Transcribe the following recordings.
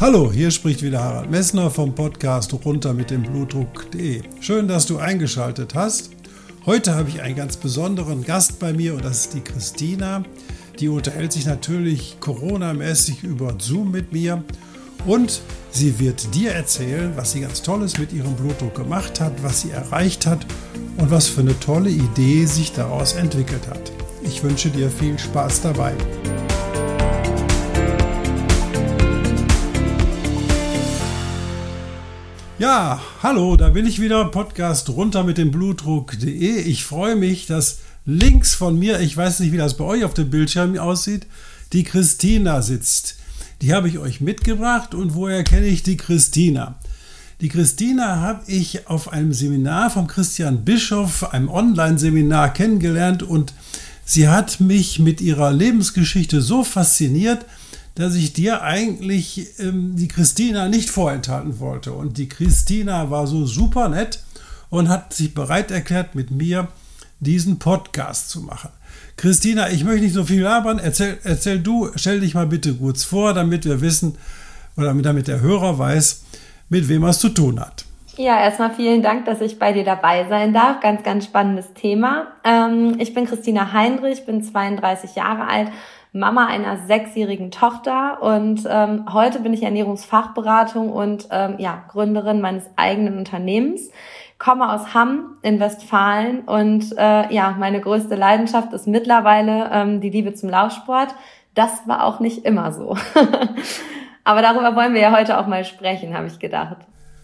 Hallo, hier spricht wieder Harald Messner vom Podcast runter mit dem Blutdruck.de. Schön, dass du eingeschaltet hast. Heute habe ich einen ganz besonderen Gast bei mir und das ist die Christina. Die unterhält sich natürlich Corona-mäßig über Zoom mit mir und sie wird dir erzählen, was sie ganz Tolles mit ihrem Blutdruck gemacht hat, was sie erreicht hat und was für eine tolle Idee sich daraus entwickelt hat. Ich wünsche dir viel Spaß dabei. Ja, hallo, da bin ich wieder. Podcast runter mit dem Blutdruck.de. Ich freue mich, dass links von mir, ich weiß nicht, wie das bei euch auf dem Bildschirm aussieht, die Christina sitzt. Die habe ich euch mitgebracht und woher kenne ich die Christina? Die Christina habe ich auf einem Seminar vom Christian Bischof, einem Online-Seminar kennengelernt und sie hat mich mit ihrer Lebensgeschichte so fasziniert, dass ich dir eigentlich ähm, die Christina nicht vorenthalten wollte. Und die Christina war so super nett und hat sich bereit erklärt, mit mir diesen Podcast zu machen. Christina, ich möchte nicht so viel labern. Erzähl, erzähl du, stell dich mal bitte kurz vor, damit wir wissen oder damit der Hörer weiß, mit wem er es zu tun hat. Ja, erstmal vielen Dank, dass ich bei dir dabei sein darf. Ganz, ganz spannendes Thema. Ähm, ich bin Christina Heinrich, bin 32 Jahre alt Mama einer sechsjährigen Tochter und ähm, heute bin ich Ernährungsfachberatung und ähm, ja, Gründerin meines eigenen Unternehmens. Komme aus Hamm in Westfalen und äh, ja, meine größte Leidenschaft ist mittlerweile ähm, die Liebe zum Laufsport. Das war auch nicht immer so. Aber darüber wollen wir ja heute auch mal sprechen, habe ich gedacht.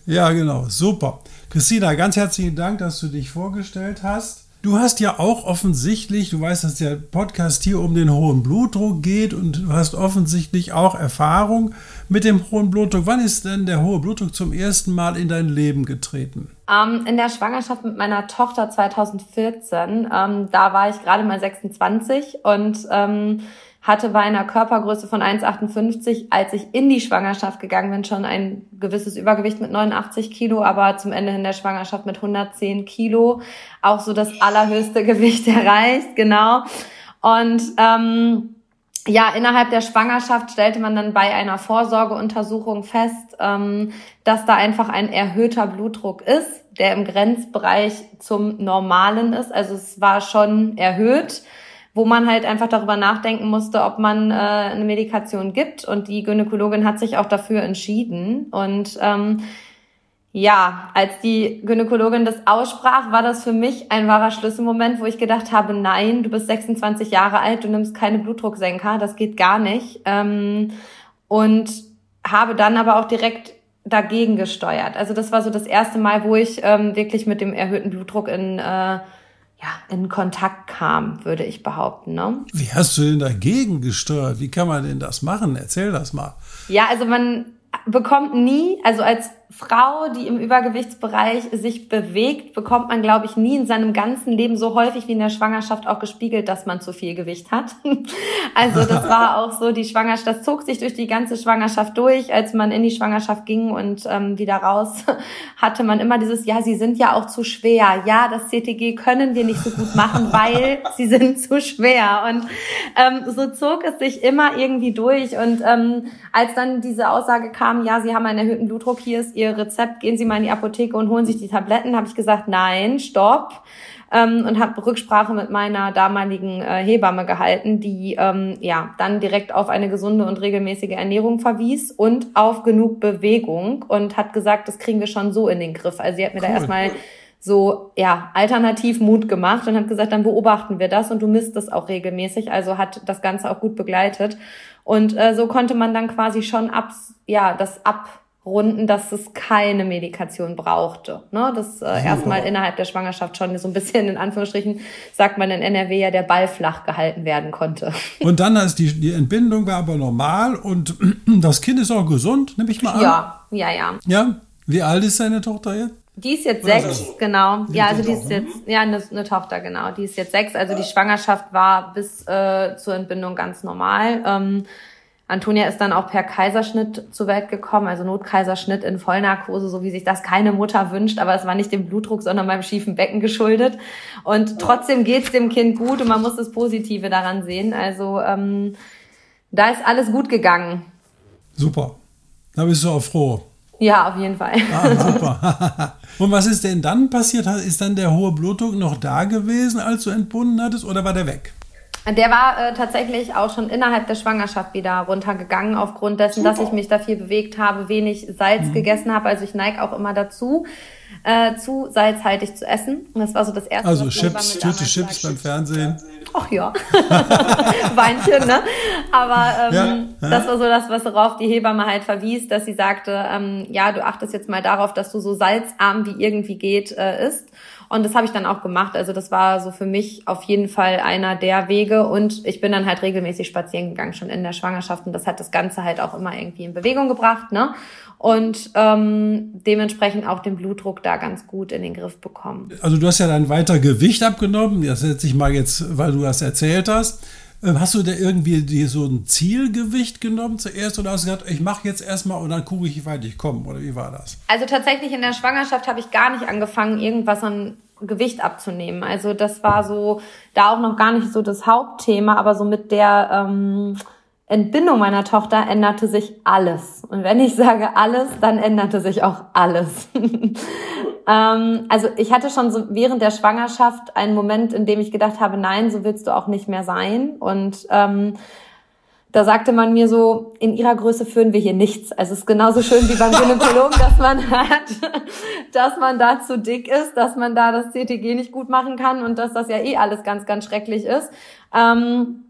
Ja, genau, super. Christina, ganz herzlichen Dank, dass du dich vorgestellt hast. Du hast ja auch offensichtlich, du weißt, dass der Podcast hier um den hohen Blutdruck geht und du hast offensichtlich auch Erfahrung mit dem hohen Blutdruck. Wann ist denn der hohe Blutdruck zum ersten Mal in dein Leben getreten? Ähm, in der Schwangerschaft mit meiner Tochter 2014. Ähm, da war ich gerade mal 26 und ähm, hatte bei einer Körpergröße von 1,58, als ich in die Schwangerschaft gegangen bin, schon ein gewisses Übergewicht mit 89 Kilo, aber zum Ende in der Schwangerschaft mit 110 Kilo auch so das allerhöchste Gewicht erreicht, genau. Und ähm, ja, innerhalb der Schwangerschaft stellte man dann bei einer Vorsorgeuntersuchung fest, ähm, dass da einfach ein erhöhter Blutdruck ist, der im Grenzbereich zum Normalen ist. Also es war schon erhöht wo man halt einfach darüber nachdenken musste, ob man äh, eine Medikation gibt. Und die Gynäkologin hat sich auch dafür entschieden. Und ähm, ja, als die Gynäkologin das aussprach, war das für mich ein wahrer Schlüsselmoment, wo ich gedacht habe, nein, du bist 26 Jahre alt, du nimmst keine Blutdrucksenker, das geht gar nicht. Ähm, und habe dann aber auch direkt dagegen gesteuert. Also das war so das erste Mal, wo ich ähm, wirklich mit dem erhöhten Blutdruck in äh, ja, in Kontakt kam, würde ich behaupten. Ne? Wie hast du denn dagegen gesteuert? Wie kann man denn das machen? Erzähl das mal. Ja, also man bekommt nie, also als Frau, die im Übergewichtsbereich sich bewegt, bekommt man, glaube ich, nie in seinem ganzen Leben so häufig wie in der Schwangerschaft auch gespiegelt, dass man zu viel Gewicht hat. also das war auch so, die Schwangerschaft, das zog sich durch die ganze Schwangerschaft durch. Als man in die Schwangerschaft ging und ähm, wieder raus, hatte man immer dieses, ja, sie sind ja auch zu schwer. Ja, das CTG können wir nicht so gut machen, weil sie sind zu schwer. Und ähm, so zog es sich immer irgendwie durch. Und ähm, als dann diese Aussage kam, ja, sie haben einen erhöhten Blutdruck, hier ist Ihr Rezept, gehen Sie mal in die Apotheke und holen sich die Tabletten, habe ich gesagt, nein, stopp. Ähm, und habe Rücksprache mit meiner damaligen äh, Hebamme gehalten, die ähm, ja dann direkt auf eine gesunde und regelmäßige Ernährung verwies und auf genug Bewegung und hat gesagt, das kriegen wir schon so in den Griff. Also sie hat mir cool. da erstmal so ja alternativ Mut gemacht und hat gesagt, dann beobachten wir das und du misst das auch regelmäßig. Also hat das Ganze auch gut begleitet und äh, so konnte man dann quasi schon ab ja das ab Runden, dass es keine Medikation brauchte. Ne? Das äh, erstmal innerhalb der Schwangerschaft schon so ein bisschen in Anführungsstrichen, sagt man in NRW ja, der Ball flach gehalten werden konnte. Und dann ist die, die Entbindung war aber normal und das Kind ist auch gesund, nehme ich mal an. Ja, ja, ja. Ja, wie alt ist deine Tochter jetzt? Die ist jetzt Oder sechs, so. genau. ja, also die ist jetzt, ja, eine, eine, Tochter, genau. Die ist jetzt sechs. Also die Schwangerschaft war bis äh, zur Entbindung ganz normal. Ähm, Antonia ist dann auch per Kaiserschnitt zur Welt gekommen, also Notkaiserschnitt in Vollnarkose, so wie sich das keine Mutter wünscht, aber es war nicht dem Blutdruck, sondern meinem schiefen Becken geschuldet. Und trotzdem geht's dem Kind gut und man muss das Positive daran sehen. Also ähm, da ist alles gut gegangen. Super. Da bist du auch froh. Ja, auf jeden Fall. Ah, super. Und was ist denn dann passiert? Ist dann der hohe Blutdruck noch da gewesen, als du entbunden hattest, oder war der weg? Der war äh, tatsächlich auch schon innerhalb der Schwangerschaft wieder runtergegangen, aufgrund dessen, Super. dass ich mich da viel bewegt habe, wenig Salz mhm. gegessen habe. Also ich neige auch immer dazu, äh, zu salzhaltig zu essen. Und das war so das erste. Also Chips, Tüte Chips beim Fernsehen. Ach ja, Weinchen, ne? Aber ähm, ja, das war so das, was worauf die Hebamme halt verwies, dass sie sagte, ähm, ja, du achtest jetzt mal darauf, dass du so salzarm wie irgendwie geht äh, isst. Und das habe ich dann auch gemacht. Also das war so für mich auf jeden Fall einer der Wege. Und ich bin dann halt regelmäßig spazieren gegangen, schon in der Schwangerschaft. Und das hat das Ganze halt auch immer irgendwie in Bewegung gebracht. Ne? Und ähm, dementsprechend auch den Blutdruck da ganz gut in den Griff bekommen. Also du hast ja dann weiter Gewicht abgenommen. Das setze ich mal jetzt, weil du das erzählt hast. Ähm, hast du da irgendwie dir so ein Zielgewicht genommen zuerst oder hast du gesagt, ich mache jetzt erstmal und dann gucke ich, wie weit ich komme? Oder wie war das? Also tatsächlich in der Schwangerschaft habe ich gar nicht angefangen, irgendwas an Gewicht abzunehmen. Also das war so da auch noch gar nicht so das Hauptthema, aber so mit der ähm, Entbindung meiner Tochter änderte sich alles. Und wenn ich sage alles, dann änderte sich auch alles. ähm, also ich hatte schon so während der Schwangerschaft einen Moment, in dem ich gedacht habe, nein, so willst du auch nicht mehr sein. Und ähm, da sagte man mir so, in ihrer Größe führen wir hier nichts. Also es ist genauso schön wie beim Gynäkologen, dass man hat, dass man da zu dick ist, dass man da das CTG nicht gut machen kann und dass das ja eh alles ganz, ganz schrecklich ist. Ähm,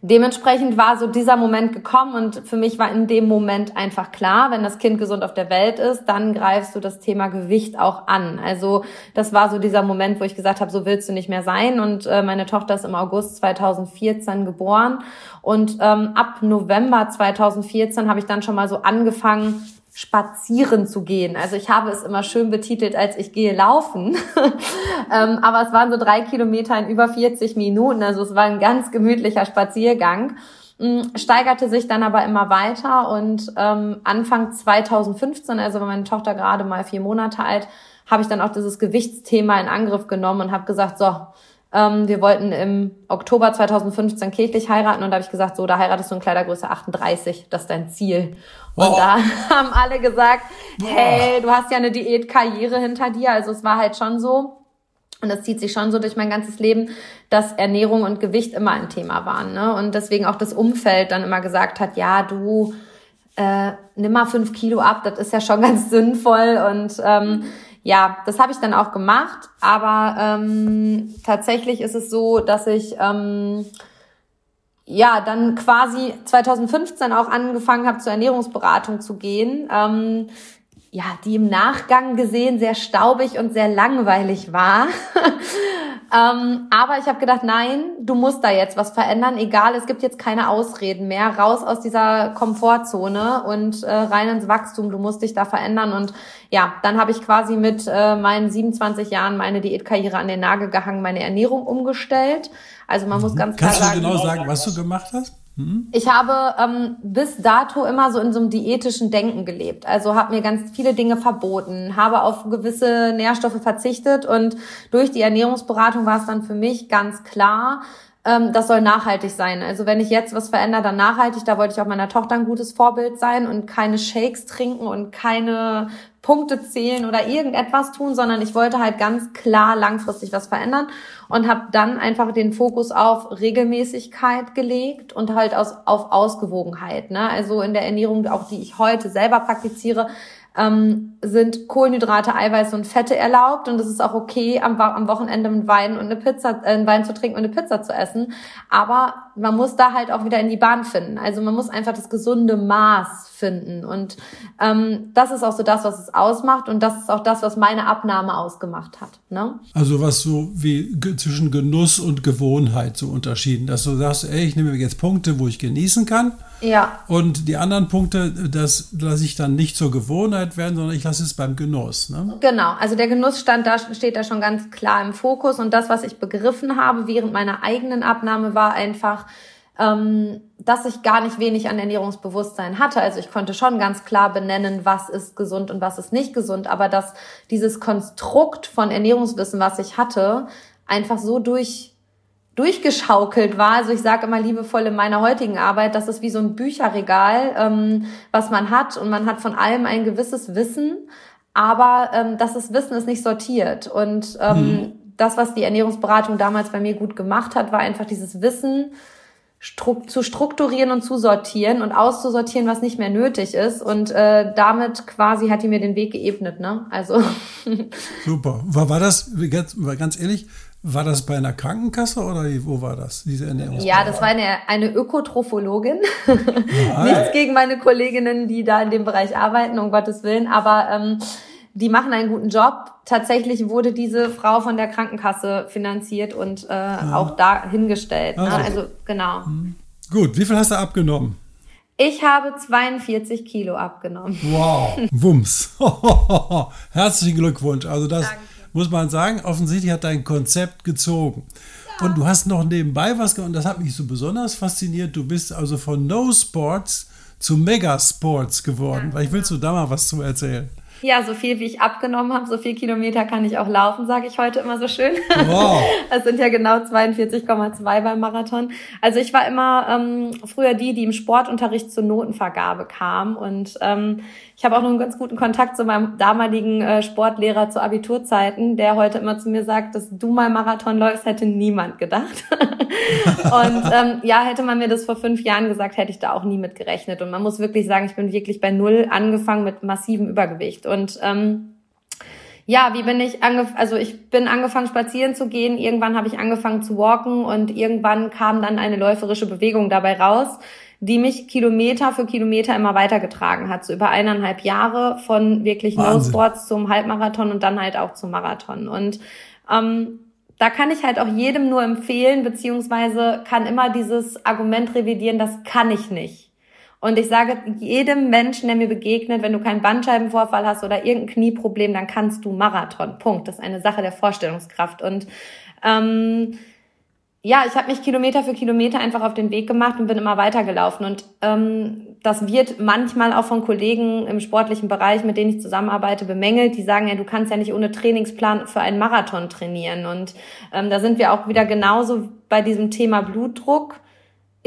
dementsprechend war so dieser Moment gekommen und für mich war in dem Moment einfach klar, wenn das Kind gesund auf der Welt ist, dann greifst du das Thema Gewicht auch an. Also das war so dieser Moment, wo ich gesagt habe, so willst du nicht mehr sein und äh, meine Tochter ist im August 2014 geboren und ähm, ab November 2014 habe ich dann schon mal so angefangen, spazieren zu gehen. Also ich habe es immer schön betitelt, als ich gehe laufen. ähm, aber es waren so drei Kilometer in über 40 Minuten. Also es war ein ganz gemütlicher Spaziergang. Ähm, steigerte sich dann aber immer weiter und ähm, Anfang 2015, also war meine Tochter gerade mal vier Monate alt, habe ich dann auch dieses Gewichtsthema in Angriff genommen und habe gesagt, so, ähm, wir wollten im Oktober 2015 kirchlich heiraten und da habe ich gesagt, so, da heiratest du in Kleidergröße 38, das ist dein Ziel. Und oh. da haben alle gesagt, hey, du hast ja eine Diätkarriere hinter dir. Also es war halt schon so. Und das zieht sich schon so durch mein ganzes Leben, dass Ernährung und Gewicht immer ein Thema waren. Ne? Und deswegen auch das Umfeld dann immer gesagt hat, ja, du äh, nimm mal fünf Kilo ab, das ist ja schon ganz sinnvoll. Und ähm, ja, das habe ich dann auch gemacht. Aber ähm, tatsächlich ist es so, dass ich ähm, ja, dann quasi 2015 auch angefangen habe, zur Ernährungsberatung zu gehen, ähm, ja, die im Nachgang gesehen sehr staubig und sehr langweilig war. ähm, aber ich habe gedacht, nein, du musst da jetzt was verändern, egal, es gibt jetzt keine Ausreden mehr, raus aus dieser Komfortzone und äh, rein ins Wachstum, du musst dich da verändern. Und ja, dann habe ich quasi mit äh, meinen 27 Jahren meine Diätkarriere an den Nagel gehangen, meine Ernährung umgestellt also man muss ganz klar Kannst sagen. Kannst du genau sagen, was du gemacht hast? Hm? Ich habe ähm, bis dato immer so in so einem diätischen Denken gelebt. Also habe mir ganz viele Dinge verboten, habe auf gewisse Nährstoffe verzichtet und durch die Ernährungsberatung war es dann für mich ganz klar, ähm, das soll nachhaltig sein. Also wenn ich jetzt was verändere, dann nachhaltig. Da wollte ich auch meiner Tochter ein gutes Vorbild sein und keine Shakes trinken und keine Punkte zählen oder irgendetwas tun, sondern ich wollte halt ganz klar langfristig was verändern und habe dann einfach den Fokus auf Regelmäßigkeit gelegt und halt aus, auf Ausgewogenheit. Ne? Also in der Ernährung, auch die ich heute selber praktiziere, ähm, sind Kohlenhydrate, Eiweiß und Fette erlaubt und es ist auch okay, am, am Wochenende einen Wein und eine Pizza, äh, einen Wein zu trinken und eine Pizza zu essen. Aber man muss da halt auch wieder in die Bahn finden. Also man muss einfach das gesunde Maß finden und ähm, das ist auch so das, was es ausmacht und das ist auch das, was meine Abnahme ausgemacht hat. Ne? Also was so wie zwischen Genuss und Gewohnheit so unterschieden, dass du sagst, ey, ich nehme jetzt Punkte, wo ich genießen kann ja. Und die anderen Punkte, das lasse ich dann nicht zur Gewohnheit werden, sondern ich Krankenkasse ist beim Genuss, ne? Genau, also der Genuss stand da, steht da schon ganz klar im Fokus und das, was ich begriffen habe während meiner eigenen Abnahme, war einfach, ähm, dass ich gar nicht wenig an Ernährungsbewusstsein hatte. Also ich konnte schon ganz klar benennen, was ist gesund und was ist nicht gesund, aber dass dieses Konstrukt von Ernährungswissen, was ich hatte, einfach so durch durchgeschaukelt war. Also ich sage immer liebevoll in meiner heutigen Arbeit, das ist wie so ein Bücherregal, ähm, was man hat und man hat von allem ein gewisses Wissen, aber ähm, das ist Wissen ist nicht sortiert und ähm, hm. das, was die Ernährungsberatung damals bei mir gut gemacht hat, war einfach dieses Wissen zu strukturieren und zu sortieren und auszusortieren, was nicht mehr nötig ist. Und äh, damit quasi hat die mir den Weg geebnet. Ne? Also super. War, war das ganz, ganz ehrlich? War das bei einer Krankenkasse oder wo war das, diese Ernährungsberatung? Ja, das war eine, eine Ökotrophologin. Nichts gegen meine Kolleginnen, die da in dem Bereich arbeiten, um Gottes Willen. Aber ähm, die machen einen guten Job. Tatsächlich wurde diese Frau von der Krankenkasse finanziert und äh, ja. auch da hingestellt. Ne? Also, also genau. Mhm. Gut, wie viel hast du abgenommen? Ich habe 42 Kilo abgenommen. Wow, Wumms. Herzlichen Glückwunsch. Also das Danke. Muss man sagen, offensichtlich hat dein Konzept gezogen. Ja. Und du hast noch nebenbei was gemacht, und das hat mich so besonders fasziniert. Du bist also von No Sports zu Mega Sports geworden. Ja, Vielleicht willst du da mal was zu erzählen? Ja, so viel wie ich abgenommen habe, so viel Kilometer kann ich auch laufen, sage ich heute immer so schön. Wow. Das sind ja genau 42,2 beim Marathon. Also ich war immer ähm, früher die, die im Sportunterricht zur Notenvergabe kam und ähm, ich habe auch noch einen ganz guten Kontakt zu meinem damaligen äh, Sportlehrer zu Abiturzeiten, der heute immer zu mir sagt, dass du mal Marathon läufst, hätte niemand gedacht. und ähm, ja, hätte man mir das vor fünf Jahren gesagt, hätte ich da auch nie mit gerechnet. Und man muss wirklich sagen, ich bin wirklich bei null angefangen mit massivem Übergewicht. Und ähm, ja, wie bin ich angefangen, also ich bin angefangen spazieren zu gehen, irgendwann habe ich angefangen zu walken und irgendwann kam dann eine läuferische Bewegung dabei raus die mich Kilometer für Kilometer immer weitergetragen hat, so über eineinhalb Jahre von wirklich No-Sports zum Halbmarathon und dann halt auch zum Marathon. Und ähm, da kann ich halt auch jedem nur empfehlen, beziehungsweise kann immer dieses Argument revidieren, das kann ich nicht. Und ich sage jedem Menschen, der mir begegnet, wenn du keinen Bandscheibenvorfall hast oder irgendein Knieproblem, dann kannst du Marathon. Punkt. Das ist eine Sache der Vorstellungskraft. Und ähm, ja, ich habe mich Kilometer für Kilometer einfach auf den Weg gemacht und bin immer weitergelaufen. Und ähm, das wird manchmal auch von Kollegen im sportlichen Bereich, mit denen ich zusammenarbeite, bemängelt. Die sagen ja, du kannst ja nicht ohne Trainingsplan für einen Marathon trainieren. Und ähm, da sind wir auch wieder genauso bei diesem Thema Blutdruck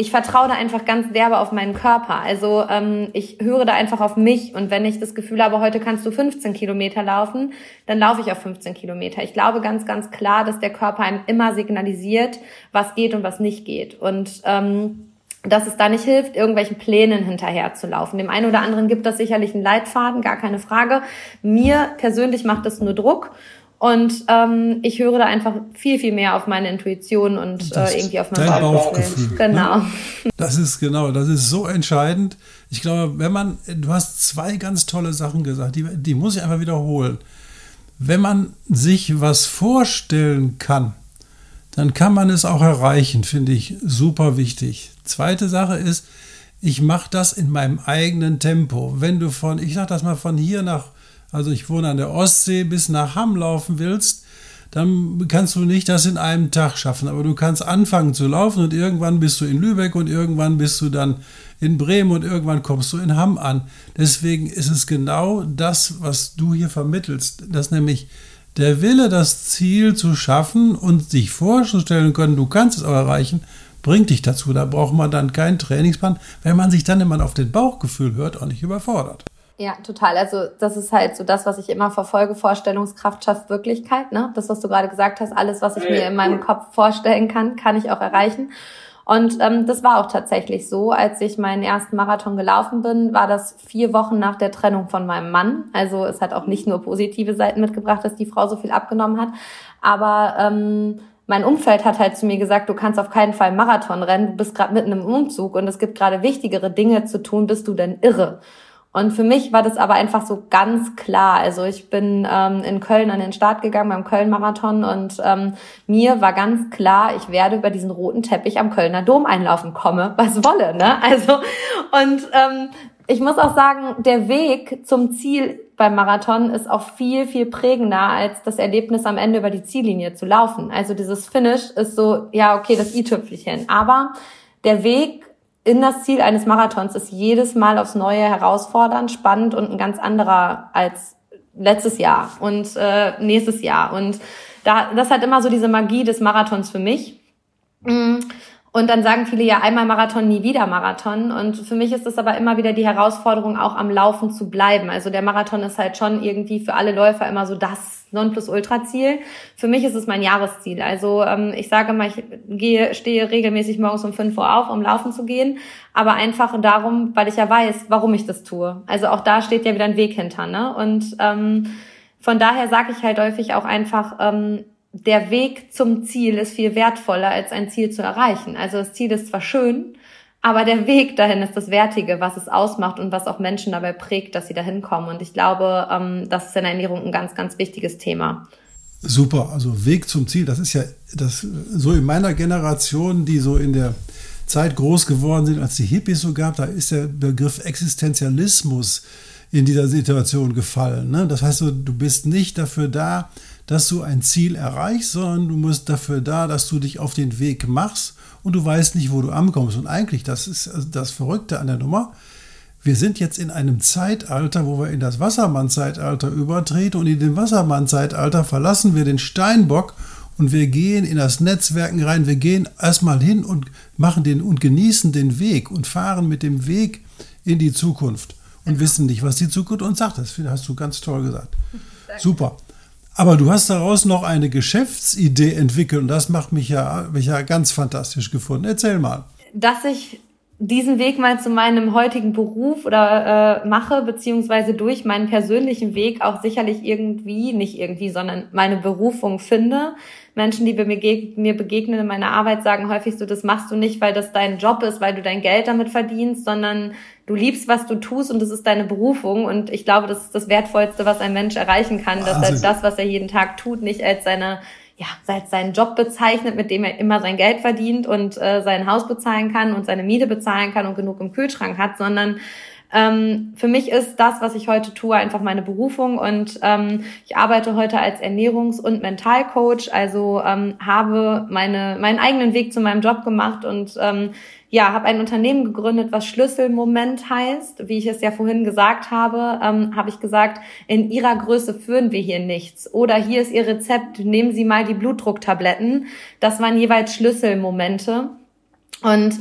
ich vertraue da einfach ganz derbe auf meinen Körper. Also ähm, ich höre da einfach auf mich und wenn ich das Gefühl habe, heute kannst du 15 Kilometer laufen, dann laufe ich auf 15 Kilometer. Ich glaube ganz, ganz klar, dass der Körper einem immer signalisiert, was geht und was nicht geht. Und ähm, dass es da nicht hilft, irgendwelchen Plänen hinterher zu laufen. Dem einen oder anderen gibt das sicherlich einen Leitfaden, gar keine Frage. Mir persönlich macht das nur Druck und ähm, ich höre da einfach viel, viel mehr auf meine Intuition und äh, irgendwie auf mein Bauchgefühl. Ne? Genau. Ne? Das ist genau, das ist so entscheidend. Ich glaube, wenn man, du hast zwei ganz tolle Sachen gesagt, die, die muss ich einfach wiederholen. Wenn man sich was vorstellen kann, dann kann man es auch erreichen, finde ich super wichtig. Zweite Sache ist, ich mache das in meinem eigenen Tempo. Wenn du von, ich sage das mal, von hier nach also ich wohne an der Ostsee, bis nach Hamm laufen willst, dann kannst du nicht das in einem Tag schaffen. Aber du kannst anfangen zu laufen und irgendwann bist du in Lübeck und irgendwann bist du dann in Bremen und irgendwann kommst du in Hamm an. Deswegen ist es genau das, was du hier vermittelst, dass nämlich der Wille, das Ziel zu schaffen und sich vorzustellen können, du kannst es auch erreichen, bringt dich dazu. Da braucht man dann keinen Trainingsplan, wenn man sich dann immer auf den Bauchgefühl hört, auch nicht überfordert. Ja, total. Also das ist halt so das, was ich immer verfolge. Vorstellungskraft schafft Wirklichkeit. Ne? Das, was du gerade gesagt hast, alles, was ich mir in meinem Kopf vorstellen kann, kann ich auch erreichen. Und ähm, das war auch tatsächlich so. Als ich meinen ersten Marathon gelaufen bin, war das vier Wochen nach der Trennung von meinem Mann. Also es hat auch nicht nur positive Seiten mitgebracht, dass die Frau so viel abgenommen hat. Aber ähm, mein Umfeld hat halt zu mir gesagt, du kannst auf keinen Fall Marathon rennen, du bist gerade mitten im Umzug und es gibt gerade wichtigere Dinge zu tun, bist du denn irre? Und für mich war das aber einfach so ganz klar. Also ich bin ähm, in Köln an den Start gegangen beim Köln-Marathon und ähm, mir war ganz klar, ich werde über diesen roten Teppich am Kölner Dom einlaufen, komme, was wolle. Ne? Also und ähm, ich muss auch sagen, der Weg zum Ziel beim Marathon ist auch viel, viel prägender als das Erlebnis am Ende über die Ziellinie zu laufen. Also dieses Finish ist so, ja, okay, das i-Tüpfelchen. Aber der Weg in das Ziel eines Marathons ist jedes Mal aufs Neue herausfordernd, spannend und ein ganz anderer als letztes Jahr und äh, nächstes Jahr. Und da, das hat immer so diese Magie des Marathons für mich. Und dann sagen viele ja einmal Marathon, nie wieder Marathon. Und für mich ist es aber immer wieder die Herausforderung, auch am Laufen zu bleiben. Also der Marathon ist halt schon irgendwie für alle Läufer immer so das Nonplusultra-Ziel. Für mich ist es mein Jahresziel. Also ähm, ich sage mal, ich gehe, stehe regelmäßig morgens um fünf Uhr auf, um laufen zu gehen. Aber einfach darum, weil ich ja weiß, warum ich das tue. Also auch da steht ja wieder ein Weg hinter. Ne? Und ähm, von daher sage ich halt häufig auch einfach, ähm, der Weg zum Ziel ist viel wertvoller als ein Ziel zu erreichen. Also das Ziel ist zwar schön, aber der Weg dahin ist das Wertige, was es ausmacht und was auch Menschen dabei prägt, dass sie dahin kommen. Und ich glaube, ähm, das ist in der Ernährung ein ganz, ganz wichtiges Thema. Super, also Weg zum Ziel, das ist ja das so in meiner Generation, die so in der Zeit groß geworden sind, als die Hippies so gab, da ist der Begriff Existenzialismus in dieser Situation gefallen. Ne? Das heißt, du bist nicht dafür da, dass du ein Ziel erreichst, sondern du musst dafür da, dass du dich auf den Weg machst und du weißt nicht, wo du ankommst. Und eigentlich, das ist das Verrückte an der Nummer. Wir sind jetzt in einem Zeitalter, wo wir in das Wassermann-Zeitalter übertreten und in dem Wassermann-Zeitalter verlassen wir den Steinbock und wir gehen in das Netzwerken rein. Wir gehen erstmal hin und machen den und genießen den Weg und fahren mit dem Weg in die Zukunft und genau. wissen nicht, was die Zukunft uns sagt. Das hast du ganz toll gesagt. Super. Aber du hast daraus noch eine Geschäftsidee entwickelt und das macht mich ja, mich ja ganz fantastisch gefunden. Erzähl mal. Dass ich diesen Weg mal zu meinem heutigen Beruf oder äh, mache, beziehungsweise durch meinen persönlichen Weg auch sicherlich irgendwie, nicht irgendwie, sondern meine Berufung finde. Menschen, die mir begegnen in meiner Arbeit, sagen häufig so, das machst du nicht, weil das dein Job ist, weil du dein Geld damit verdienst, sondern du liebst, was du tust und das ist deine Berufung. Und ich glaube, das ist das Wertvollste, was ein Mensch erreichen kann, dass er das, was er jeden Tag tut, nicht als seine ja, als seinen Job bezeichnet, mit dem er immer sein Geld verdient und äh, sein Haus bezahlen kann und seine Miete bezahlen kann und genug im Kühlschrank hat, sondern ähm, für mich ist das, was ich heute tue, einfach meine Berufung und ähm, ich arbeite heute als Ernährungs- und Mentalcoach, also ähm, habe meine, meinen eigenen Weg zu meinem Job gemacht und ähm, ja, habe ein Unternehmen gegründet, was Schlüsselmoment heißt. Wie ich es ja vorhin gesagt habe, ähm, habe ich gesagt, in Ihrer Größe führen wir hier nichts. Oder hier ist Ihr Rezept, nehmen Sie mal die Blutdrucktabletten. Das waren jeweils Schlüsselmomente. Und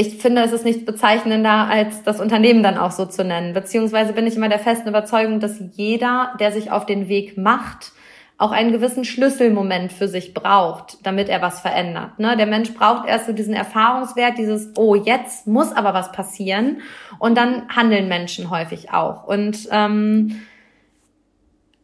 ich finde, es ist nichts bezeichnender, als das Unternehmen dann auch so zu nennen. Beziehungsweise bin ich immer der festen Überzeugung, dass jeder, der sich auf den Weg macht, auch einen gewissen Schlüsselmoment für sich braucht, damit er was verändert. Ne? Der Mensch braucht erst so diesen Erfahrungswert, dieses, oh, jetzt muss aber was passieren. Und dann handeln Menschen häufig auch. Und ähm,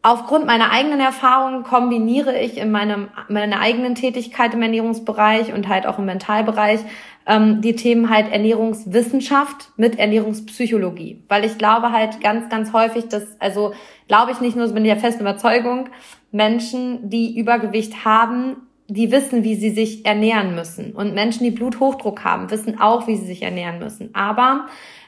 aufgrund meiner eigenen Erfahrungen kombiniere ich in meinem, meiner eigenen Tätigkeit im Ernährungsbereich und halt auch im Mentalbereich ähm, die Themen halt Ernährungswissenschaft mit Ernährungspsychologie. Weil ich glaube halt ganz, ganz häufig, dass, also glaube ich nicht nur, bin ich der festen Überzeugung, Menschen, die Übergewicht haben, die wissen, wie sie sich ernähren müssen. Und Menschen, die Bluthochdruck haben, wissen auch, wie sie sich ernähren müssen. Aber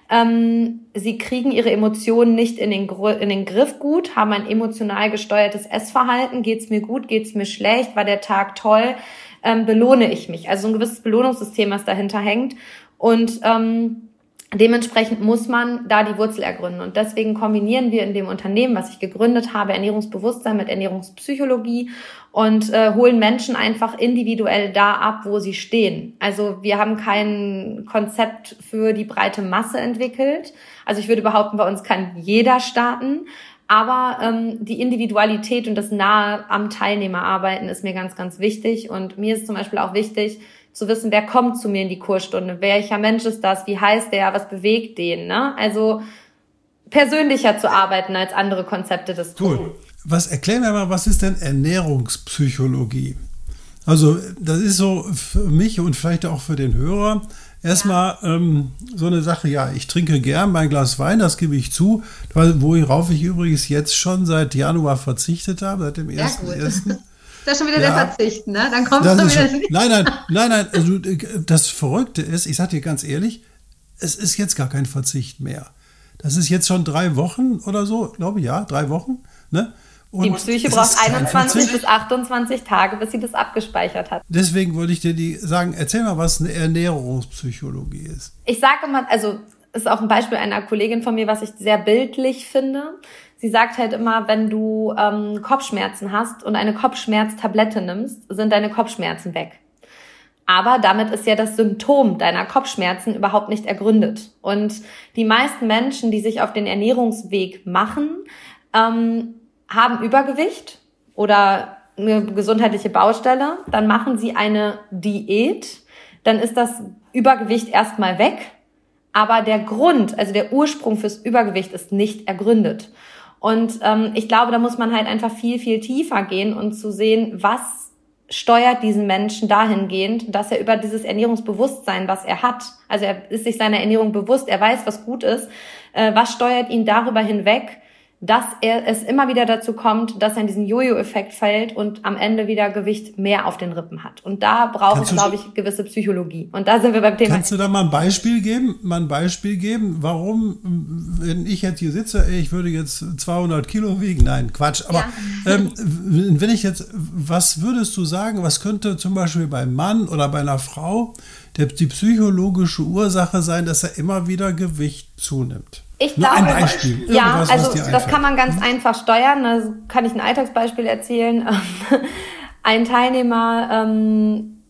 ähm, sie kriegen ihre Emotionen nicht in den, in den Griff gut, haben ein emotional gesteuertes Essverhalten. Geht's mir gut, geht's mir schlecht, war der Tag toll, ähm, belohne ich mich. Also so ein gewisses Belohnungssystem, was dahinter hängt. Und ähm, Dementsprechend muss man da die Wurzel ergründen. Und deswegen kombinieren wir in dem Unternehmen, was ich gegründet habe, Ernährungsbewusstsein mit Ernährungspsychologie und äh, holen Menschen einfach individuell da ab, wo sie stehen. Also wir haben kein Konzept für die breite Masse entwickelt. Also ich würde behaupten, bei uns kann jeder starten. Aber ähm, die Individualität und das nahe am Teilnehmer arbeiten ist mir ganz, ganz wichtig. Und mir ist zum Beispiel auch wichtig, zu wissen, wer kommt zu mir in die Kursstunde, welcher Mensch ist das, wie heißt der, was bewegt den, ne? Also persönlicher zu arbeiten als andere Konzepte des Cool. Was erklären wir mal, was ist denn Ernährungspsychologie? Also, das ist so für mich und vielleicht auch für den Hörer erstmal ja. ähm, so eine Sache, ja, ich trinke gern mein Glas Wein, das gebe ich zu, worauf ich übrigens jetzt schon seit Januar verzichtet habe, seit dem 1.1. Das ist schon wieder ja, der Verzicht, ne? Dann kommt schon wieder. Schon, nein, nein, nein, nein. Also das Verrückte ist, ich sage dir ganz ehrlich, es ist jetzt gar kein Verzicht mehr. Das ist jetzt schon drei Wochen oder so, glaube ich, ja, drei Wochen. Ne? Und die Psyche braucht 21 bis 28 Tage, bis sie das abgespeichert hat. Deswegen wollte ich dir die sagen, erzähl mal, was eine Ernährungspsychologie ist. Ich sage immer, also ist auch ein Beispiel einer Kollegin von mir, was ich sehr bildlich finde. Sie sagt halt immer, wenn du ähm, Kopfschmerzen hast und eine Kopfschmerztablette nimmst, sind deine Kopfschmerzen weg. Aber damit ist ja das Symptom deiner Kopfschmerzen überhaupt nicht ergründet. Und die meisten Menschen, die sich auf den Ernährungsweg machen, ähm, haben Übergewicht oder eine gesundheitliche Baustelle. Dann machen sie eine Diät. Dann ist das Übergewicht erstmal weg. Aber der Grund, also der Ursprung fürs Übergewicht ist nicht ergründet. Und ähm, ich glaube, da muss man halt einfach viel, viel tiefer gehen und zu sehen, was steuert diesen Menschen dahingehend, dass er über dieses Ernährungsbewusstsein, was er hat, also er ist sich seiner Ernährung bewusst, er weiß, was gut ist, äh, was steuert ihn darüber hinweg, dass er es immer wieder dazu kommt, dass er in diesen Jojo-Effekt fällt und am Ende wieder Gewicht mehr auf den Rippen hat. Und da braucht es, glaube ich, gewisse Psychologie. Und da sind wir beim Thema. Kannst du da mal ein Beispiel geben? Mal ein Beispiel geben, warum, wenn ich jetzt hier sitze, ich würde jetzt 200 Kilo wiegen? Nein, Quatsch. Aber ja. ähm, wenn ich jetzt, was würdest du sagen, was könnte zum Beispiel beim Mann oder bei einer Frau der, die psychologische Ursache sein, dass er immer wieder Gewicht zunimmt? Ich glaube, ein Beispiel. ja, also das kann man ganz einfach steuern. Da kann ich ein Alltagsbeispiel erzählen. ein Teilnehmer ähm,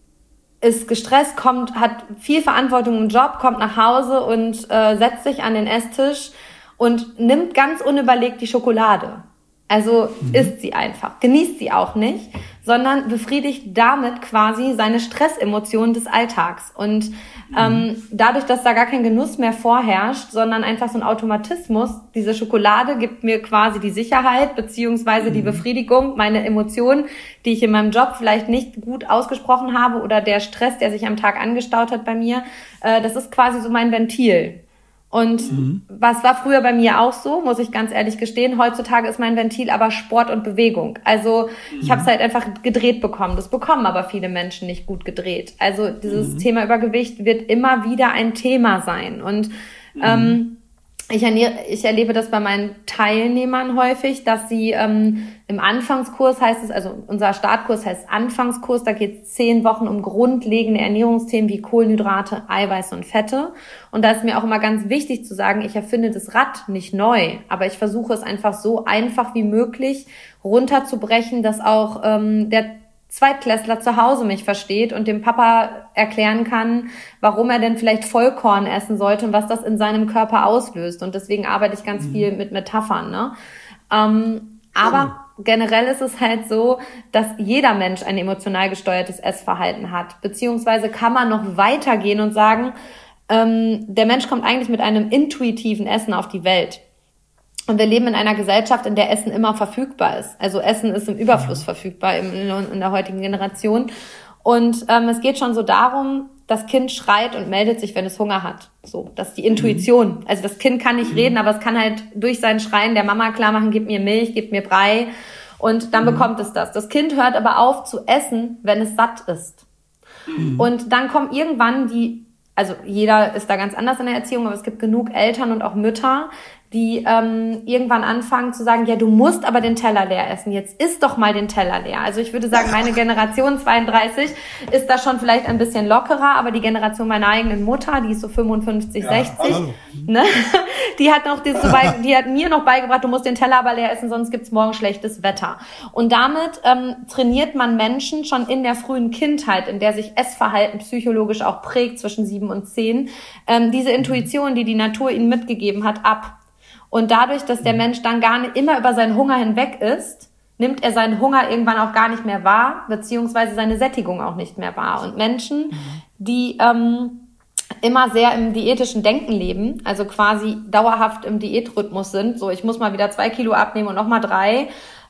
ist gestresst, kommt, hat viel Verantwortung im Job, kommt nach Hause und äh, setzt sich an den Esstisch und nimmt ganz unüberlegt die Schokolade. Also mhm. isst sie einfach, genießt sie auch nicht, sondern befriedigt damit quasi seine Stressemotionen des Alltags. Und ähm, mhm. dadurch, dass da gar kein Genuss mehr vorherrscht, sondern einfach so ein Automatismus, diese Schokolade gibt mir quasi die Sicherheit beziehungsweise mhm. die Befriedigung, meine Emotionen, die ich in meinem Job vielleicht nicht gut ausgesprochen habe oder der Stress, der sich am Tag angestaut hat bei mir, äh, das ist quasi so mein Ventil. Und mhm. was war früher bei mir auch so, muss ich ganz ehrlich gestehen. Heutzutage ist mein Ventil aber Sport und Bewegung. Also ich mhm. habe es halt einfach gedreht bekommen. Das bekommen aber viele Menschen nicht gut gedreht. Also dieses mhm. Thema Übergewicht wird immer wieder ein Thema sein. Und mhm. ähm, ich, ich erlebe das bei meinen Teilnehmern häufig, dass sie ähm, im Anfangskurs heißt es, also unser Startkurs heißt Anfangskurs, da geht es zehn Wochen um grundlegende Ernährungsthemen wie Kohlenhydrate, Eiweiß und Fette. Und da ist mir auch immer ganz wichtig zu sagen, ich erfinde das Rad nicht neu, aber ich versuche es einfach so einfach wie möglich runterzubrechen, dass auch ähm, der Zweitklässler zu Hause mich versteht und dem Papa erklären kann, warum er denn vielleicht Vollkorn essen sollte und was das in seinem Körper auslöst. Und deswegen arbeite ich ganz mhm. viel mit Metaphern. Ne? Ähm, aber generell ist es halt so, dass jeder Mensch ein emotional gesteuertes Essverhalten hat. Beziehungsweise kann man noch weitergehen und sagen, ähm, der Mensch kommt eigentlich mit einem intuitiven Essen auf die Welt. Und wir leben in einer Gesellschaft, in der Essen immer verfügbar ist. Also Essen ist im Überfluss verfügbar in, in der heutigen Generation. Und ähm, es geht schon so darum, das Kind schreit und meldet sich, wenn es Hunger hat. So, das ist die Intuition. Mhm. Also das Kind kann nicht mhm. reden, aber es kann halt durch sein Schreien der Mama klar machen, gib mir Milch, gib mir Brei. Und dann mhm. bekommt es das. Das Kind hört aber auf zu essen, wenn es satt ist. Mhm. Und dann kommt irgendwann die also jeder ist da ganz anders in der Erziehung, aber es gibt genug Eltern und auch Mütter, die ähm, irgendwann anfangen zu sagen, ja, du musst aber den Teller leer essen. Jetzt isst doch mal den Teller leer. Also ich würde sagen, meine Generation 32 ist da schon vielleicht ein bisschen lockerer, aber die Generation meiner eigenen Mutter, die ist so 55, ja, 60, ne? die hat noch das so bei, die hat mir noch beigebracht, du musst den Teller aber leer essen, sonst gibt's morgen schlechtes Wetter. Und damit ähm, trainiert man Menschen schon in der frühen Kindheit, in der sich Essverhalten psychologisch auch prägt zwischen sieben und zehn, ähm, diese Intuition, die die Natur ihnen mitgegeben hat, ab. Und dadurch, dass der Mensch dann gar nicht immer über seinen Hunger hinweg ist, nimmt er seinen Hunger irgendwann auch gar nicht mehr wahr, beziehungsweise seine Sättigung auch nicht mehr wahr. Und Menschen, die ähm, immer sehr im diätischen Denken leben, also quasi dauerhaft im Diätrhythmus sind, so ich muss mal wieder zwei Kilo abnehmen und nochmal drei,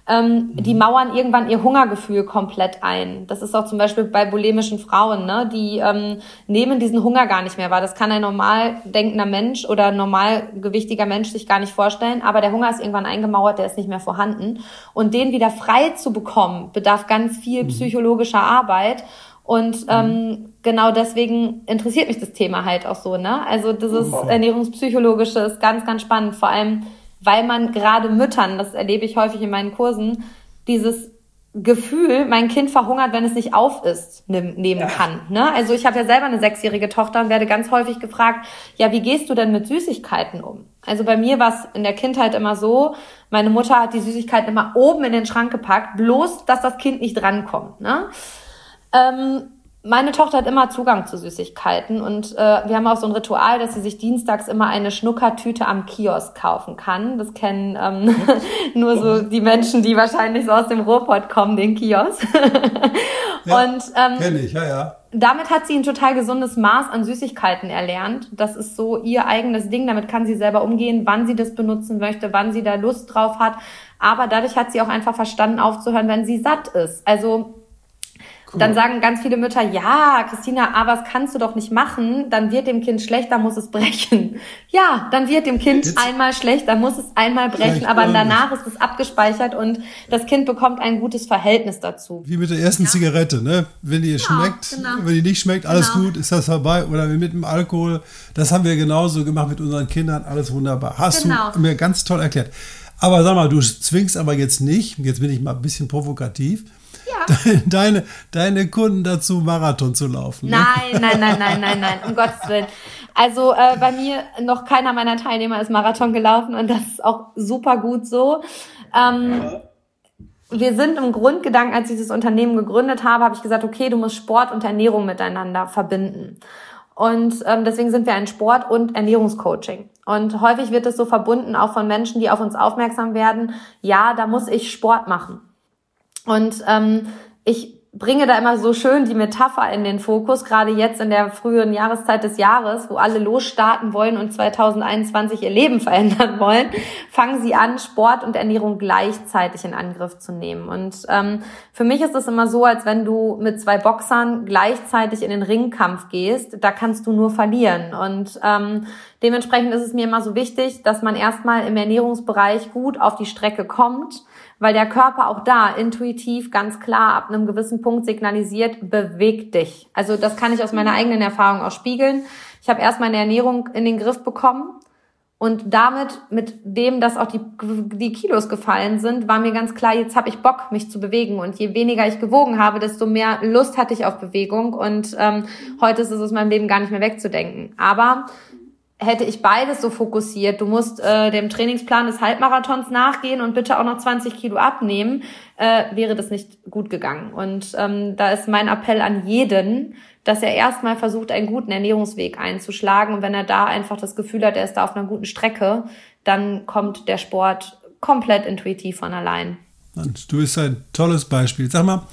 ähm, die mhm. mauern irgendwann ihr Hungergefühl komplett ein. Das ist auch zum Beispiel bei bulimischen Frauen, ne? die ähm, nehmen diesen Hunger gar nicht mehr wahr. Das kann ein normal denkender Mensch oder normalgewichtiger Mensch sich gar nicht vorstellen, aber der Hunger ist irgendwann eingemauert, der ist nicht mehr vorhanden. Und den wieder frei zu bekommen, bedarf ganz viel mhm. psychologischer Arbeit. Und ähm, genau deswegen interessiert mich das Thema halt auch so, ne? Also dieses Ernährungspsychologische ist ganz, ganz spannend. Vor allem, weil man gerade Müttern, das erlebe ich häufig in meinen Kursen, dieses Gefühl, mein Kind verhungert, wenn es nicht auf ist, nehmen kann. Ne? Also ich habe ja selber eine sechsjährige Tochter und werde ganz häufig gefragt, ja, wie gehst du denn mit Süßigkeiten um? Also bei mir war es in der Kindheit immer so, meine Mutter hat die Süßigkeiten immer oben in den Schrank gepackt, bloß, dass das Kind nicht drankommt. Ne? Ähm, meine Tochter hat immer Zugang zu Süßigkeiten und äh, wir haben auch so ein Ritual, dass sie sich dienstags immer eine Schnuckertüte am Kiosk kaufen kann. Das kennen ähm, nur so die Menschen, die wahrscheinlich so aus dem Ruhrpott kommen, den Kiosk. ja, und ähm, kenne ich, ja, ja. Damit hat sie ein total gesundes Maß an Süßigkeiten erlernt. Das ist so ihr eigenes Ding. Damit kann sie selber umgehen, wann sie das benutzen möchte, wann sie da Lust drauf hat. Aber dadurch hat sie auch einfach verstanden, aufzuhören, wenn sie satt ist. Also Cool. Dann sagen ganz viele Mütter, ja, Christina, aber das kannst du doch nicht machen, dann wird dem Kind schlecht, dann muss es brechen. Ja, dann wird dem Kind Jetzt. einmal schlecht, dann muss es einmal brechen, aber danach ist es abgespeichert und das Kind bekommt ein gutes Verhältnis dazu. Wie mit der ersten ja. Zigarette, ne? Wenn die genau, schmeckt, genau. wenn die nicht schmeckt, alles genau. gut, ist das vorbei. Oder mit dem Alkohol, das haben wir genauso gemacht mit unseren Kindern, alles wunderbar. Hast genau. du mir ganz toll erklärt. Aber sag mal, du zwingst aber jetzt nicht, jetzt bin ich mal ein bisschen provokativ, deine, deine Kunden dazu, Marathon zu laufen. Ne? Nein, nein, nein, nein, nein, nein, um Gottes Willen. Also äh, bei mir noch keiner meiner Teilnehmer ist Marathon gelaufen und das ist auch super gut so. Ähm, wir sind im Grundgedanken, als ich das Unternehmen gegründet habe, habe ich gesagt, okay, du musst Sport und Ernährung miteinander verbinden. Und ähm, deswegen sind wir ein Sport- und Ernährungscoaching. Und häufig wird es so verbunden, auch von Menschen, die auf uns aufmerksam werden, ja, da muss ich Sport machen. Und ähm, ich bringe da immer so schön die Metapher in den Fokus, gerade jetzt in der frühen Jahreszeit des Jahres, wo alle losstarten wollen und 2021 ihr Leben verändern wollen, fangen sie an, Sport und Ernährung gleichzeitig in Angriff zu nehmen. Und ähm, für mich ist es immer so, als wenn du mit zwei Boxern gleichzeitig in den Ringkampf gehst, da kannst du nur verlieren. Und ähm, dementsprechend ist es mir immer so wichtig, dass man erstmal im Ernährungsbereich gut auf die Strecke kommt weil der Körper auch da intuitiv ganz klar ab einem gewissen Punkt signalisiert, beweg dich. Also das kann ich aus meiner eigenen Erfahrung auch spiegeln. Ich habe erst meine Ernährung in den Griff bekommen und damit, mit dem, dass auch die, die Kilos gefallen sind, war mir ganz klar, jetzt habe ich Bock, mich zu bewegen. Und je weniger ich gewogen habe, desto mehr Lust hatte ich auf Bewegung. Und ähm, heute ist es aus meinem Leben gar nicht mehr wegzudenken. Aber hätte ich beides so fokussiert, du musst äh, dem Trainingsplan des Halbmarathons nachgehen und bitte auch noch 20 Kilo abnehmen, äh, wäre das nicht gut gegangen. Und ähm, da ist mein Appell an jeden, dass er erstmal versucht, einen guten Ernährungsweg einzuschlagen. Und wenn er da einfach das Gefühl hat, er ist da auf einer guten Strecke, dann kommt der Sport komplett intuitiv von allein. Du bist ein tolles Beispiel. Sag mal,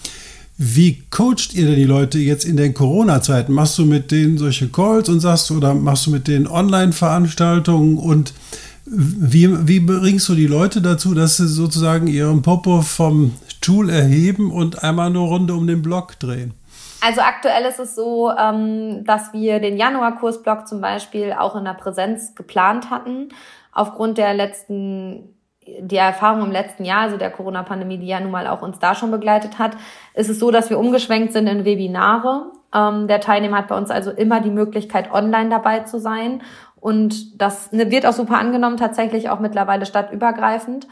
wie coacht ihr denn die Leute jetzt in den Corona-Zeiten? Machst du mit denen solche Calls und sagst oder machst du mit denen Online-Veranstaltungen und wie, wie bringst du die Leute dazu, dass sie sozusagen ihren Popo vom Stuhl erheben und einmal eine Runde um den Block drehen? Also aktuell ist es so, ähm, dass wir den Januar-Kursblock zum Beispiel auch in der Präsenz geplant hatten. Aufgrund der letzten die Erfahrung im letzten Jahr, also der Corona-Pandemie, die ja nun mal auch uns da schon begleitet hat, ist es so, dass wir umgeschwenkt sind in Webinare. Ähm, der Teilnehmer hat bei uns also immer die Möglichkeit, online dabei zu sein. Und das ne, wird auch super angenommen, tatsächlich auch mittlerweile stadtübergreifend.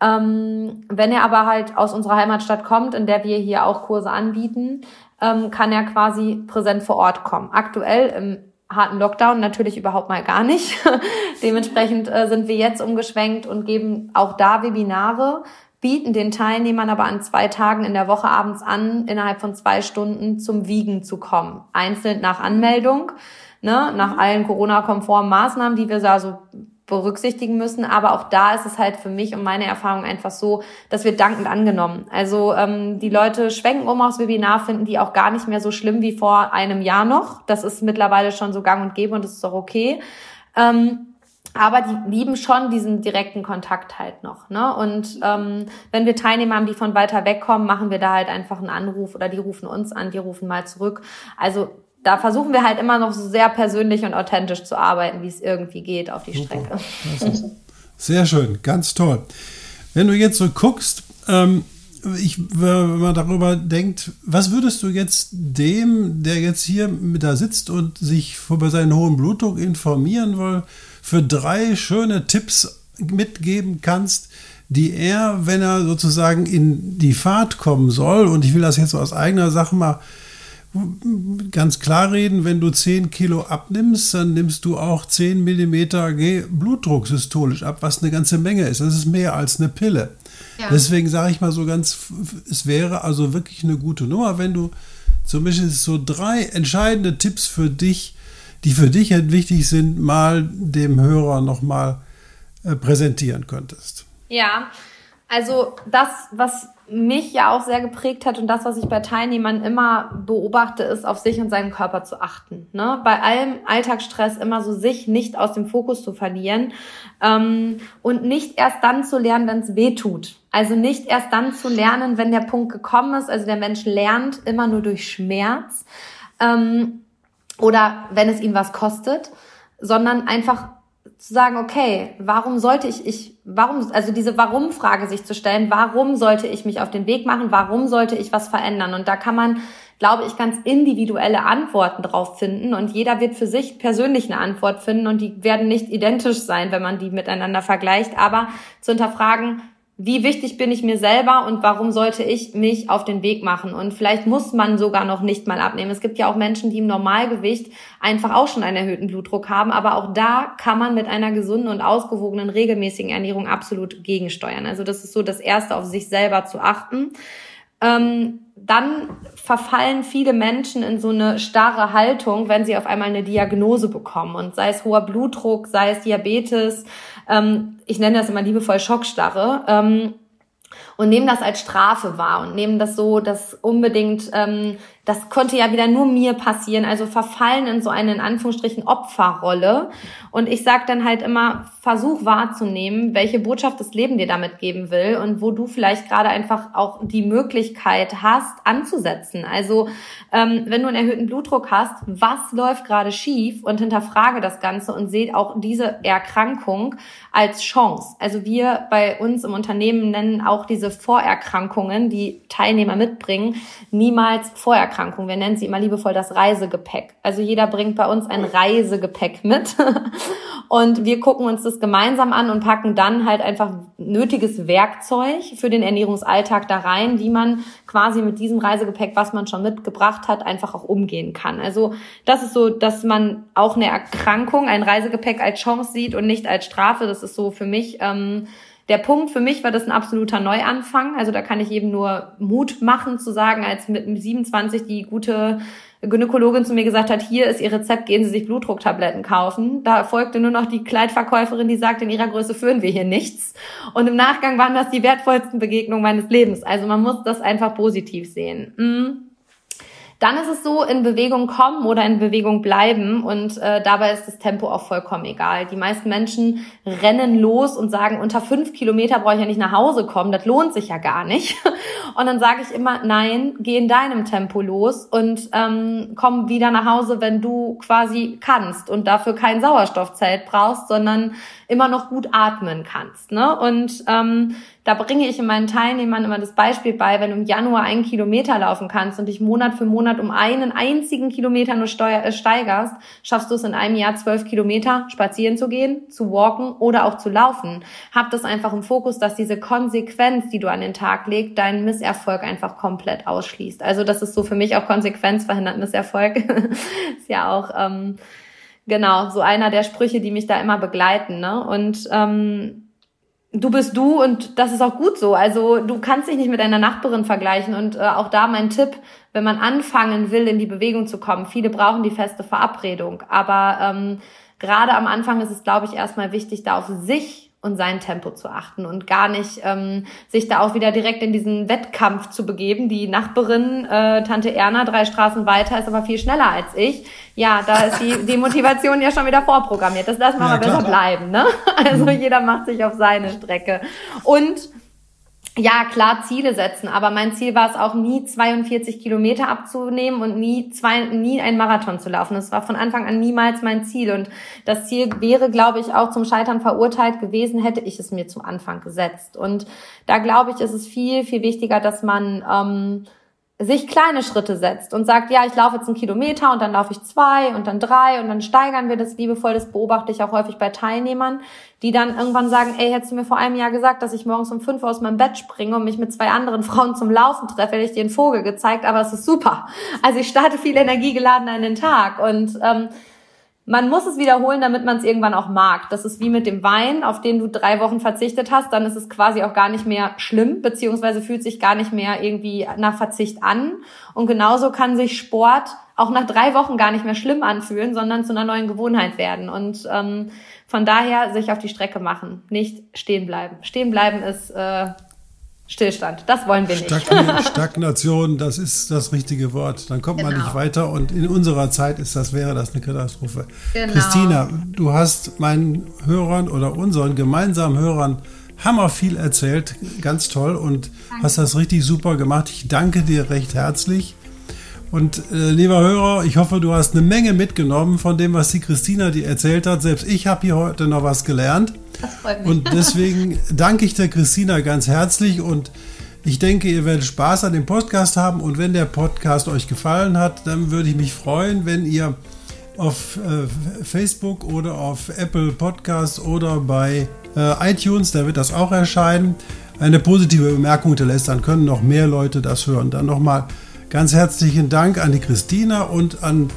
Ähm, wenn er aber halt aus unserer Heimatstadt kommt, in der wir hier auch Kurse anbieten, ähm, kann er quasi präsent vor Ort kommen. Aktuell im harten Lockdown natürlich überhaupt mal gar nicht. Dementsprechend äh, sind wir jetzt umgeschwenkt und geben auch da Webinare, bieten den Teilnehmern aber an zwei Tagen in der Woche abends an, innerhalb von zwei Stunden zum Wiegen zu kommen. Einzeln nach Anmeldung, ne, nach mhm. allen Corona-konformen Maßnahmen, die wir da so berücksichtigen müssen. Aber auch da ist es halt für mich und meine Erfahrung einfach so, dass wir dankend angenommen. Also ähm, die Leute schwenken um aufs Webinar, finden die auch gar nicht mehr so schlimm wie vor einem Jahr noch. Das ist mittlerweile schon so gang und gäbe und das ist auch okay. Ähm, aber die lieben schon diesen direkten Kontakt halt noch. Ne? Und ähm, wenn wir Teilnehmer haben, die von weiter weg kommen, machen wir da halt einfach einen Anruf oder die rufen uns an, die rufen mal zurück. Also da versuchen wir halt immer noch so sehr persönlich und authentisch zu arbeiten, wie es irgendwie geht auf die Super. Strecke. Sehr schön, ganz toll. Wenn du jetzt so guckst, ähm, ich, wenn man darüber denkt, was würdest du jetzt dem, der jetzt hier mit da sitzt und sich über seinen hohen Blutdruck informieren will, für drei schöne Tipps mitgeben kannst, die er, wenn er sozusagen in die Fahrt kommen soll, und ich will das jetzt aus eigener Sache mal ganz klar reden, wenn du 10 Kilo abnimmst, dann nimmst du auch 10 Millimeter Blutdruck systolisch ab, was eine ganze Menge ist. Das ist mehr als eine Pille. Ja. Deswegen sage ich mal so ganz, es wäre also wirklich eine gute Nummer, wenn du zumindest so drei entscheidende Tipps für dich, die für dich halt wichtig sind, mal dem Hörer nochmal äh, präsentieren könntest. Ja, also das, was mich ja auch sehr geprägt hat und das, was ich bei Teilnehmern immer beobachte, ist, auf sich und seinen Körper zu achten. Ne? Bei allem Alltagsstress immer so sich nicht aus dem Fokus zu verlieren ähm, und nicht erst dann zu lernen, wenn es weh tut. Also nicht erst dann zu lernen, wenn der Punkt gekommen ist. Also der Mensch lernt immer nur durch Schmerz ähm, oder wenn es ihn was kostet, sondern einfach zu sagen, okay, warum sollte ich, ich, warum, also diese Warum-Frage sich zu stellen, warum sollte ich mich auf den Weg machen, warum sollte ich was verändern? Und da kann man, glaube ich, ganz individuelle Antworten drauf finden und jeder wird für sich persönlich eine Antwort finden und die werden nicht identisch sein, wenn man die miteinander vergleicht, aber zu hinterfragen, wie wichtig bin ich mir selber und warum sollte ich mich auf den Weg machen? Und vielleicht muss man sogar noch nicht mal abnehmen. Es gibt ja auch Menschen, die im Normalgewicht einfach auch schon einen erhöhten Blutdruck haben. Aber auch da kann man mit einer gesunden und ausgewogenen, regelmäßigen Ernährung absolut gegensteuern. Also das ist so das Erste, auf sich selber zu achten. Ähm, dann verfallen viele Menschen in so eine starre Haltung, wenn sie auf einmal eine Diagnose bekommen. Und sei es hoher Blutdruck, sei es Diabetes, ähm, ich nenne das immer liebevoll Schockstarre, ähm, und nehmen das als Strafe wahr und nehmen das so, dass unbedingt ähm, das konnte ja wieder nur mir passieren, also verfallen in so eine in Anführungsstrichen Opferrolle. Und ich sage dann halt immer, versuch wahrzunehmen, welche Botschaft das Leben dir damit geben will und wo du vielleicht gerade einfach auch die Möglichkeit hast, anzusetzen. Also ähm, wenn du einen erhöhten Blutdruck hast, was läuft gerade schief und hinterfrage das Ganze und seht auch diese Erkrankung als Chance. Also wir bei uns im Unternehmen nennen auch diese Vorerkrankungen, die Teilnehmer mitbringen, niemals Vorerkrankungen Erkrankung. Wir nennen sie immer liebevoll das Reisegepäck. Also jeder bringt bei uns ein Reisegepäck mit und wir gucken uns das gemeinsam an und packen dann halt einfach nötiges Werkzeug für den Ernährungsalltag da rein, wie man quasi mit diesem Reisegepäck, was man schon mitgebracht hat, einfach auch umgehen kann. Also das ist so, dass man auch eine Erkrankung, ein Reisegepäck als Chance sieht und nicht als Strafe. Das ist so für mich ähm, der Punkt für mich war das ein absoluter Neuanfang. Also da kann ich eben nur Mut machen zu sagen, als mit 27 die gute Gynäkologin zu mir gesagt hat, hier ist ihr Rezept, gehen Sie sich Blutdrucktabletten kaufen. Da folgte nur noch die Kleidverkäuferin, die sagte, in ihrer Größe führen wir hier nichts. Und im Nachgang waren das die wertvollsten Begegnungen meines Lebens. Also man muss das einfach positiv sehen. Mhm. Dann ist es so, in Bewegung kommen oder in Bewegung bleiben und äh, dabei ist das Tempo auch vollkommen egal. Die meisten Menschen rennen los und sagen, unter fünf Kilometer brauche ich ja nicht nach Hause kommen, das lohnt sich ja gar nicht. Und dann sage ich immer, nein, geh in deinem Tempo los und ähm, komm wieder nach Hause, wenn du quasi kannst und dafür kein Sauerstoffzelt brauchst, sondern immer noch gut atmen kannst. Ne? Und ähm, da bringe ich in meinen Teilnehmern immer das Beispiel bei, wenn du im Januar einen Kilometer laufen kannst und dich Monat für Monat um einen einzigen Kilometer nur äh, steigerst, schaffst du es in einem Jahr zwölf Kilometer spazieren zu gehen, zu walken oder auch zu laufen. Hab das einfach im Fokus, dass diese Konsequenz, die du an den Tag legst, deinen Misserfolg einfach komplett ausschließt. Also das ist so für mich auch Konsequenz verhindert Misserfolg. ist ja auch ähm, genau so einer der Sprüche, die mich da immer begleiten. Ne? Und ähm, du bist du und das ist auch gut so. Also du kannst dich nicht mit deiner Nachbarin vergleichen und äh, auch da mein Tipp, wenn man anfangen will, in die Bewegung zu kommen. Viele brauchen die feste Verabredung, aber ähm, gerade am Anfang ist es, glaube ich, erstmal wichtig, da auf sich und sein Tempo zu achten und gar nicht ähm, sich da auch wieder direkt in diesen Wettkampf zu begeben. Die Nachbarin, äh, Tante Erna, drei Straßen weiter, ist aber viel schneller als ich. Ja, da ist die, die Motivation ja schon wieder vorprogrammiert. Das lassen wir ja, mal besser bleiben. Ne? Also mhm. jeder macht sich auf seine Strecke. Und ja, klar Ziele setzen, aber mein Ziel war es auch nie 42 Kilometer abzunehmen und nie zwei, nie einen Marathon zu laufen. Das war von Anfang an niemals mein Ziel und das Ziel wäre, glaube ich, auch zum Scheitern verurteilt gewesen, hätte ich es mir zum Anfang gesetzt. Und da glaube ich, ist es viel, viel wichtiger, dass man ähm, sich kleine Schritte setzt und sagt, ja, ich laufe jetzt einen Kilometer und dann laufe ich zwei und dann drei und dann steigern wir das liebevoll. Das beobachte ich auch häufig bei Teilnehmern, die dann irgendwann sagen, ey, hättest du mir vor einem Jahr gesagt, dass ich morgens um fünf Uhr aus meinem Bett springe und mich mit zwei anderen Frauen zum Laufen treffe, hätte ich dir einen Vogel gezeigt, aber es ist super. Also ich starte viel energiegeladener in den Tag und ähm, man muss es wiederholen, damit man es irgendwann auch mag. Das ist wie mit dem Wein, auf den du drei Wochen verzichtet hast, dann ist es quasi auch gar nicht mehr schlimm, beziehungsweise fühlt sich gar nicht mehr irgendwie nach Verzicht an. Und genauso kann sich Sport auch nach drei Wochen gar nicht mehr schlimm anfühlen, sondern zu einer neuen Gewohnheit werden. Und ähm, von daher sich auf die Strecke machen, nicht stehen bleiben. Stehen bleiben ist äh, Stillstand. Das wollen wir nicht. Stagn Stagnation, das ist das richtige Wort. Dann kommt genau. man nicht weiter und in unserer Zeit ist das, wäre das eine Katastrophe. Genau. Christina, du hast meinen Hörern oder unseren gemeinsamen Hörern hammer viel erzählt. Ganz toll und danke. hast das richtig super gemacht. Ich danke dir recht herzlich. Und äh, lieber Hörer, ich hoffe, du hast eine Menge mitgenommen von dem, was die Christina dir erzählt hat. Selbst ich habe hier heute noch was gelernt. Das freut mich. Und deswegen danke ich der Christina ganz herzlich und ich denke, ihr werdet Spaß an dem Podcast haben und wenn der Podcast euch gefallen hat, dann würde ich mich freuen, wenn ihr auf äh, Facebook oder auf Apple Podcasts oder bei äh, iTunes, da wird das auch erscheinen, eine positive Bemerkung hinterlässt, dann können noch mehr Leute das hören. Dann nochmal Ganz herzlichen Dank an die Christina und an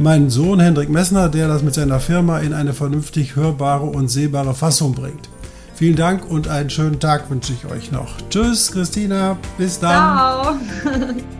meinen Sohn Hendrik Messner, der das mit seiner Firma in eine vernünftig hörbare und sehbare Fassung bringt. Vielen Dank und einen schönen Tag wünsche ich euch noch. Tschüss, Christina. Bis dann. Ciao.